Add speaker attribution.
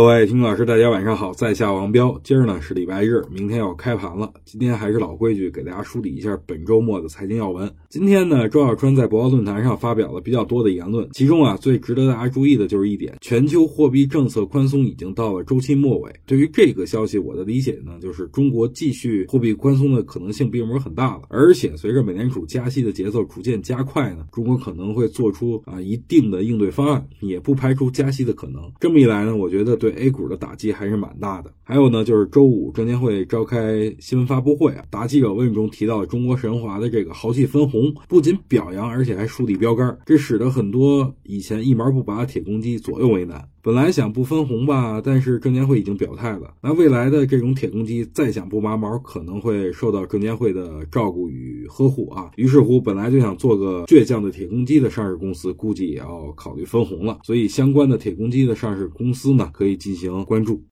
Speaker 1: 各位听众老师，大家晚上好，在下王彪。今儿呢是礼拜日，明天要开盘了。今天还是老规矩，给大家梳理一下本周末的财经要闻。今天呢，周小川在博鳌论坛上发表了比较多的言论，其中啊最值得大家注意的就是一点：全球货币政策宽松已经到了周期末尾。对于这个消息，我的理解呢，就是中国继续货币宽松的可能性并不是很大了。而且随着美联储加息的节奏逐渐加快呢，中国可能会做出啊一定的应对方案，也不排除加息的可能。这么一来呢，我觉得对对。A 股的打击还是蛮大的。还有呢，就是周五证监会召开新闻发布会啊，答记者问中提到中国神华的这个豪气分红，不仅表扬，而且还树立标杆，这使得很多以前一毛不拔的铁公鸡左右为难。本来想不分红吧，但是证监会已经表态了，那未来的这种铁公鸡再想不拔毛，可能会受到证监会的照顾与呵护啊。于是乎，本来就想做个倔强的铁公鸡的上市公司，估计也要考虑分红了。所以，相关的铁公鸡的上市公司呢，可以进行关注。